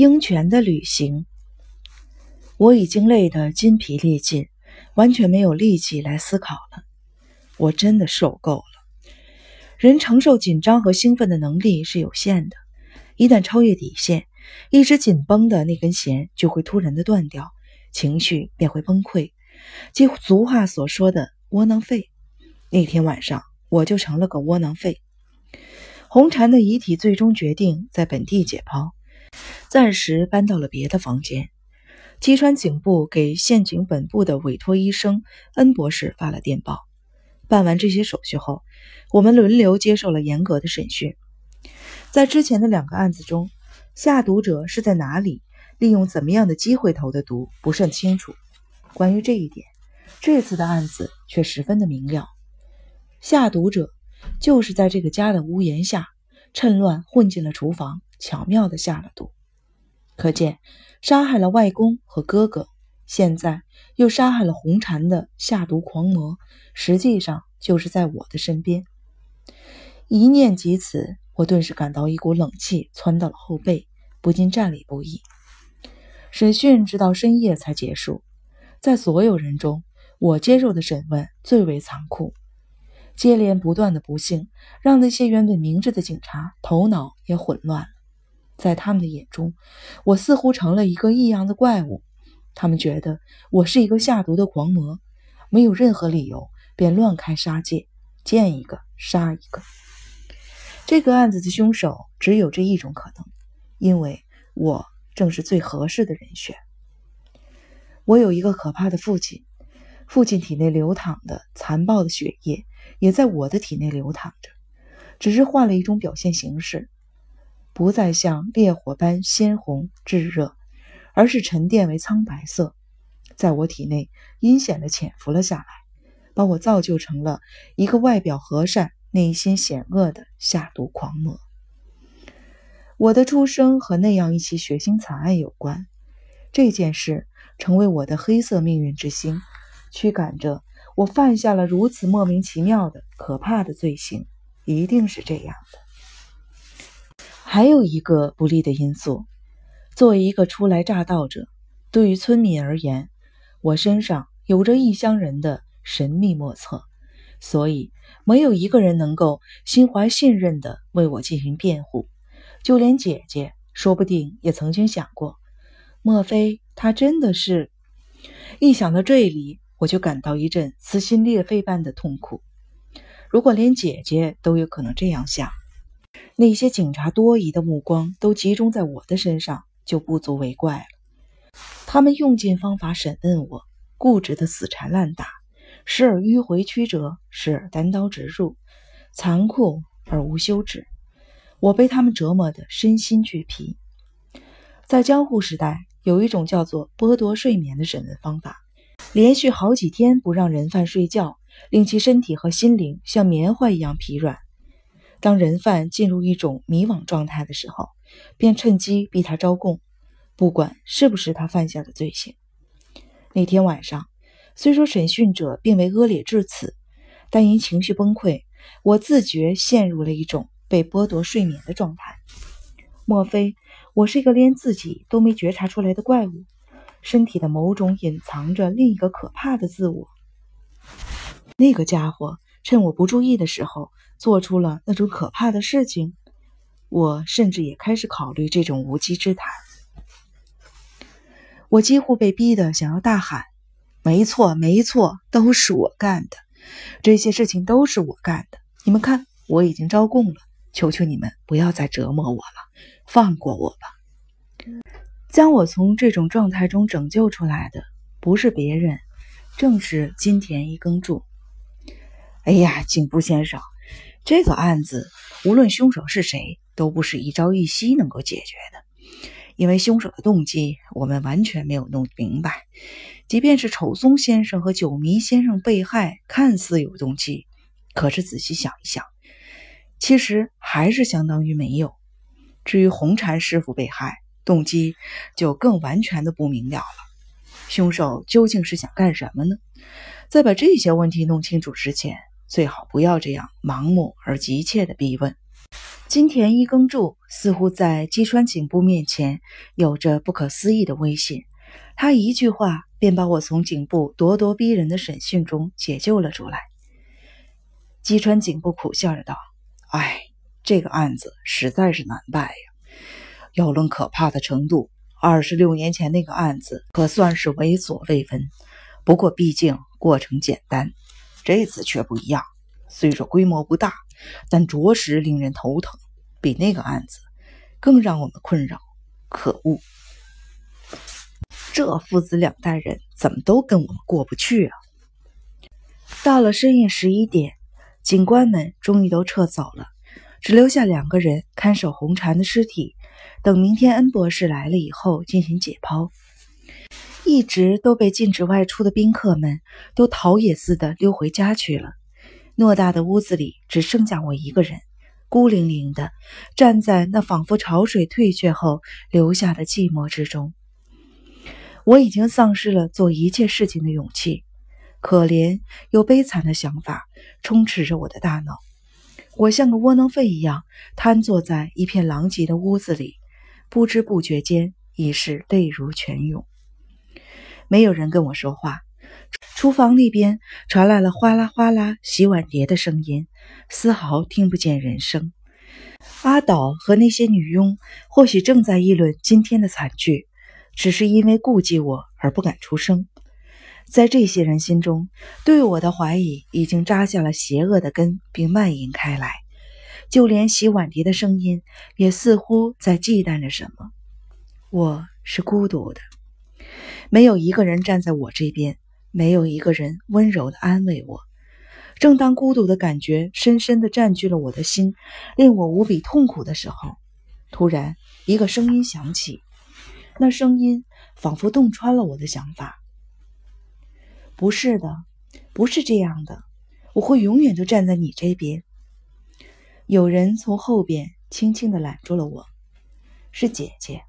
鹰泉的旅行，我已经累得筋疲力尽，完全没有力气来思考了。我真的受够了。人承受紧张和兴奋的能力是有限的，一旦超越底线，一直紧绷的那根弦就会突然的断掉，情绪便会崩溃，即俗话所说的窝囊废。那天晚上，我就成了个窝囊废。红蝉的遗体最终决定在本地解剖。暂时搬到了别的房间。基川警部给县警本部的委托医生恩博士发了电报。办完这些手续后，我们轮流接受了严格的审讯。在之前的两个案子中，下毒者是在哪里，利用怎么样的机会投的毒，不甚清楚。关于这一点，这次的案子却十分的明了。下毒者就是在这个家的屋檐下，趁乱混进了厨房。巧妙的下了毒，可见杀害了外公和哥哥，现在又杀害了红婵的下毒狂魔，实际上就是在我的身边。一念及此，我顿时感到一股冷气窜到了后背，不禁站立不已。审讯直到深夜才结束，在所有人中，我接受的审问最为残酷。接连不断的不幸，让那些原本明智的警察头脑也混乱了。在他们的眼中，我似乎成了一个异样的怪物。他们觉得我是一个下毒的狂魔，没有任何理由便乱开杀戒，见一个杀一个。这个案子的凶手只有这一种可能，因为我正是最合适的人选。我有一个可怕的父亲，父亲体内流淌的残暴的血液也在我的体内流淌着，只是换了一种表现形式。不再像烈火般鲜红炙热，而是沉淀为苍白色，在我体内阴险地潜伏了下来，把我造就成了一个外表和善、内心险恶的下毒狂魔。我的出生和那样一起血腥惨案有关，这件事成为我的黑色命运之星，驱赶着我犯下了如此莫名其妙的可怕的罪行，一定是这样的。还有一个不利的因素，作为一个初来乍到者，对于村民而言，我身上有着异乡人的神秘莫测，所以没有一个人能够心怀信任地为我进行辩护。就连姐姐，说不定也曾经想过，莫非他真的是？一想到这里，我就感到一阵撕心裂肺般的痛苦。如果连姐姐都有可能这样想，那些警察多疑的目光都集中在我的身上，就不足为怪了。他们用尽方法审问我，固执的死缠烂打，时而迂回曲折，时而单刀直入，残酷而无休止。我被他们折磨得身心俱疲。在江户时代，有一种叫做剥夺睡眠的审问方法，连续好几天不让人犯睡觉，令其身体和心灵像棉花一样疲软。当人犯进入一种迷惘状态的时候，便趁机逼他招供，不管是不是他犯下的罪行。那天晚上，虽说审讯者并未恶劣至此，但因情绪崩溃，我自觉陷入了一种被剥夺睡眠的状态。莫非我是一个连自己都没觉察出来的怪物，身体的某种隐藏着另一个可怕的自我？那个家伙趁我不注意的时候。做出了那种可怕的事情，我甚至也开始考虑这种无稽之谈。我几乎被逼得想要大喊：“没错，没错，都是我干的，这些事情都是我干的！你们看，我已经招供了，求求你们不要再折磨我了，放过我吧！”将我从这种状态中拯救出来的，不是别人，正是金田一耕助。哎呀，警部先生。这个案子，无论凶手是谁，都不是一朝一夕能够解决的。因为凶手的动机，我们完全没有弄明白。即便是丑松先生和九迷先生被害，看似有动机，可是仔细想一想，其实还是相当于没有。至于红禅师傅被害，动机就更完全的不明了了。凶手究竟是想干什么呢？在把这些问题弄清楚之前。最好不要这样盲目而急切的逼问。金田一耕助似乎在击川警部面前有着不可思议的威信，他一句话便把我从警部咄咄逼人的审讯中解救了出来。击川警部苦笑着道：“哎，这个案子实在是难办呀。要论可怕的程度，二十六年前那个案子可算是为所未闻。不过毕竟过程简单，这次却不一样。虽说规模不大。”但着实令人头疼，比那个案子更让我们困扰。可恶，这父子两代人怎么都跟我们过不去啊！到了深夜十一点，警官们终于都撤走了，只留下两个人看守红婵的尸体，等明天恩博士来了以后进行解剖。一直都被禁止外出的宾客们都逃也似的溜回家去了。偌大的屋子里只剩下我一个人，孤零零的站在那仿佛潮水退却后留下的寂寞之中。我已经丧失了做一切事情的勇气，可怜又悲惨的想法充斥着我的大脑。我像个窝囊废一样瘫坐在一片狼藉的屋子里，不知不觉间已是泪如泉涌。没有人跟我说话。厨房那边传来了哗啦哗啦洗碗碟的声音，丝毫听不见人声。阿岛和那些女佣或许正在议论今天的惨剧，只是因为顾忌我而不敢出声。在这些人心中，对我的怀疑已经扎下了邪恶的根，并蔓延开来。就连洗碗碟的声音也似乎在忌惮着什么。我是孤独的，没有一个人站在我这边。没有一个人温柔的安慰我。正当孤独的感觉深深的占据了我的心，令我无比痛苦的时候，突然一个声音响起，那声音仿佛洞穿了我的想法。不是的，不是这样的，我会永远都站在你这边。有人从后边轻轻的揽住了我，是姐姐，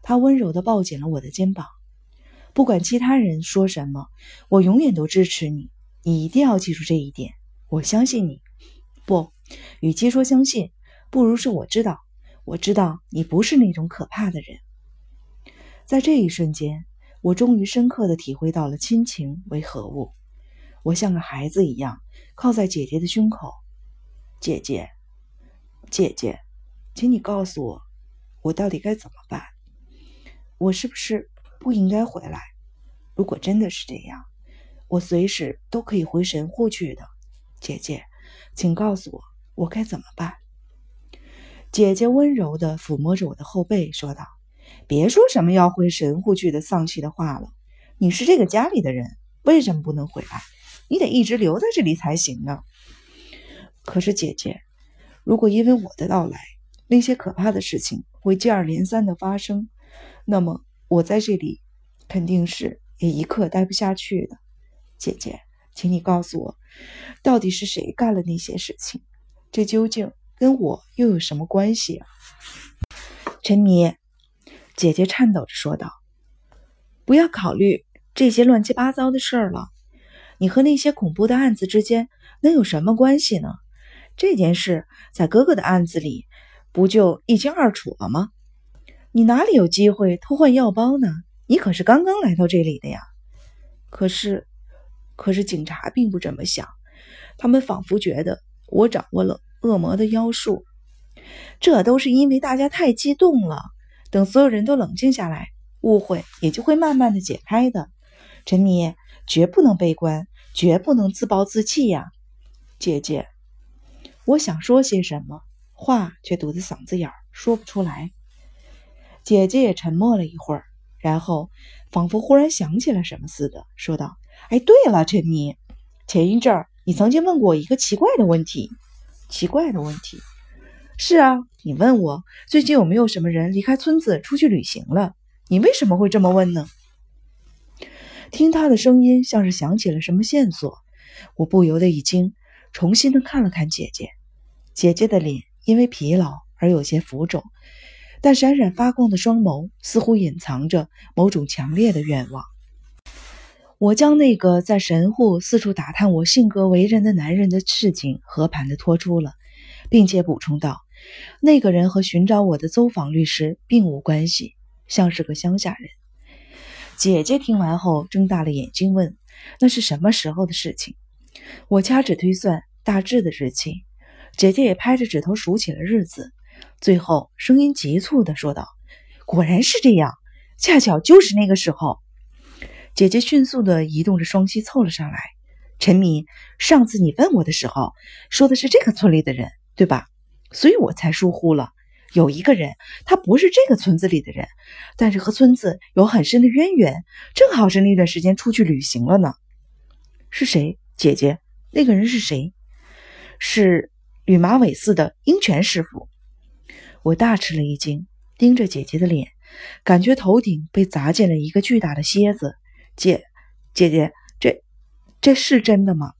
她温柔的抱紧了我的肩膀。不管其他人说什么，我永远都支持你。你一定要记住这一点。我相信你。不，与其说相信，不如说我知道。我知道你不是那种可怕的人。在这一瞬间，我终于深刻的体会到了亲情为何物。我像个孩子一样靠在姐姐的胸口。姐姐，姐姐，请你告诉我，我到底该怎么办？我是不是？不应该回来。如果真的是这样，我随时都可以回神户去的。姐姐，请告诉我，我该怎么办？姐姐温柔地抚摸着我的后背，说道：“别说什么要回神户去的丧气的话了。你是这个家里的人，为什么不能回来？你得一直留在这里才行呢。可是，姐姐，如果因为我的到来，那些可怕的事情会接二连三的发生，那么……”我在这里肯定是也一刻待不下去的，姐姐，请你告诉我，到底是谁干了那些事情？这究竟跟我又有什么关系啊？陈迷，姐姐颤抖着说道：“不要考虑这些乱七八糟的事儿了，你和那些恐怖的案子之间能有什么关系呢？这件事在哥哥的案子里不就一清二楚了吗？”你哪里有机会偷换药包呢？你可是刚刚来到这里的呀。可是，可是警察并不这么想，他们仿佛觉得我掌握了恶魔的妖术。这都是因为大家太激动了。等所有人都冷静下来，误会也就会慢慢的解开的。陈妮，绝不能悲观，绝不能自暴自弃呀，姐姐。我想说些什么，话却堵在嗓子眼儿，说不出来。姐姐也沉默了一会儿，然后仿佛忽然想起了什么似的，说道：“哎，对了，陈妮，前一阵儿你曾经问过我一个奇怪的问题。奇怪的问题？是啊，你问我最近有没有什么人离开村子出去旅行了？你为什么会这么问呢？”听他的声音像是想起了什么线索，我不由得一惊，重新的看了看姐姐。姐姐的脸因为疲劳而有些浮肿。但闪闪发光的双眸似乎隐藏着某种强烈的愿望。我将那个在神户四处打探我性格为人的男人的事情和盘的托出了，并且补充道：“那个人和寻找我的走访律师并无关系，像是个乡下人。姐姐听完后睁大了眼睛问：“那是什么时候的事情？”我掐指推算大致的日期，姐姐也拍着指头数起了日子，最后声音急促地说道：“果然是这样，恰巧就是那个时候。”姐姐迅速地移动着双膝凑了上来。陈敏，上次你问我的时候，说的是这个村里的人，对吧？所以我才疏忽了。有一个人，他不是这个村子里的人，但是和村子有很深的渊源，正好是那段时间出去旅行了呢。是谁？姐姐，那个人是谁？是吕马尾寺的鹰泉师傅。我大吃了一惊，盯着姐姐的脸，感觉头顶被砸进了一个巨大的蝎子。姐，姐姐，这这是真的吗？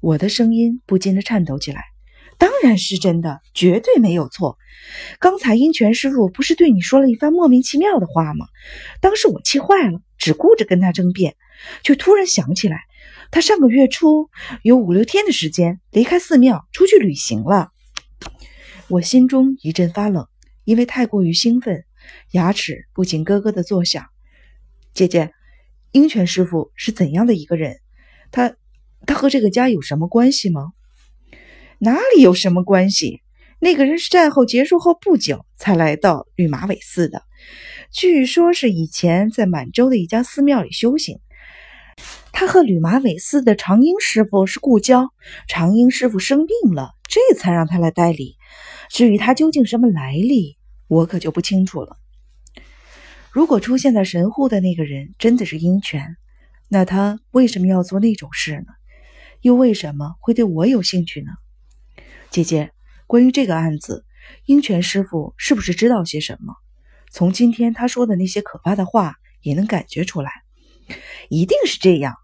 我的声音不禁的颤抖起来。当然是真的，绝对没有错。刚才鹰泉师傅不是对你说了一番莫名其妙的话吗？当时我气坏了，只顾着跟他争辩，却突然想起来，他上个月初有五六天的时间离开寺庙出去旅行了。我心中一阵发冷，因为太过于兴奋，牙齿不禁咯咯的作响。姐姐，鹰泉师傅是怎样的一个人？他他和这个家有什么关系吗？哪里有什么关系？那个人是战后结束后不久才来到绿马尾寺的，据说是以前在满洲的一家寺庙里修行。他和吕马尾寺的长英师傅是故交，长英师傅生病了，这才让他来代理。至于他究竟什么来历，我可就不清楚了。如果出现在神户的那个人真的是鹰泉，那他为什么要做那种事呢？又为什么会对我有兴趣呢？姐姐，关于这个案子，鹰泉师傅是不是知道些什么？从今天他说的那些可怕的话，也能感觉出来。一定是这样，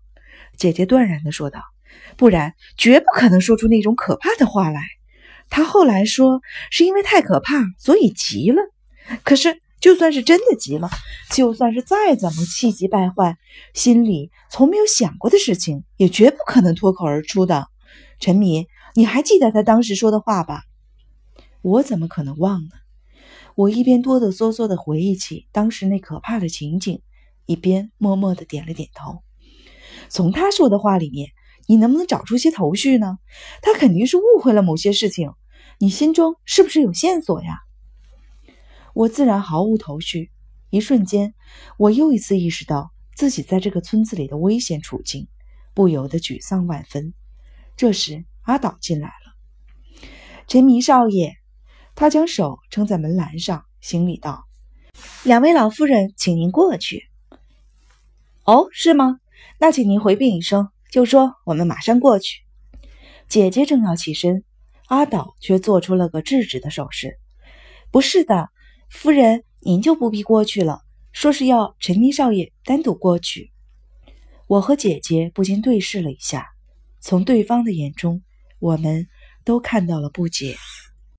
姐姐断然的说道。不然，绝不可能说出那种可怕的话来。他后来说，是因为太可怕，所以急了。可是，就算是真的急了，就算是再怎么气急败坏，心里从没有想过的事情，也绝不可能脱口而出的。陈敏。你还记得他当时说的话吧？我怎么可能忘呢？我一边哆哆嗦嗦的回忆起当时那可怕的情景，一边默默的点了点头。从他说的话里面，你能不能找出些头绪呢？他肯定是误会了某些事情，你心中是不是有线索呀？我自然毫无头绪。一瞬间，我又一次意识到自己在这个村子里的危险处境，不由得沮丧万分。这时。阿岛进来了，陈迷少爷，他将手撑在门栏上，行礼道：“两位老夫人，请您过去。”“哦，是吗？那请您回禀一声，就说我们马上过去。”姐姐正要起身，阿岛却做出了个制止的手势：“不是的，夫人，您就不必过去了。说是要陈明少爷单独过去。”我和姐姐不禁对视了一下，从对方的眼中。我们都看到了不解。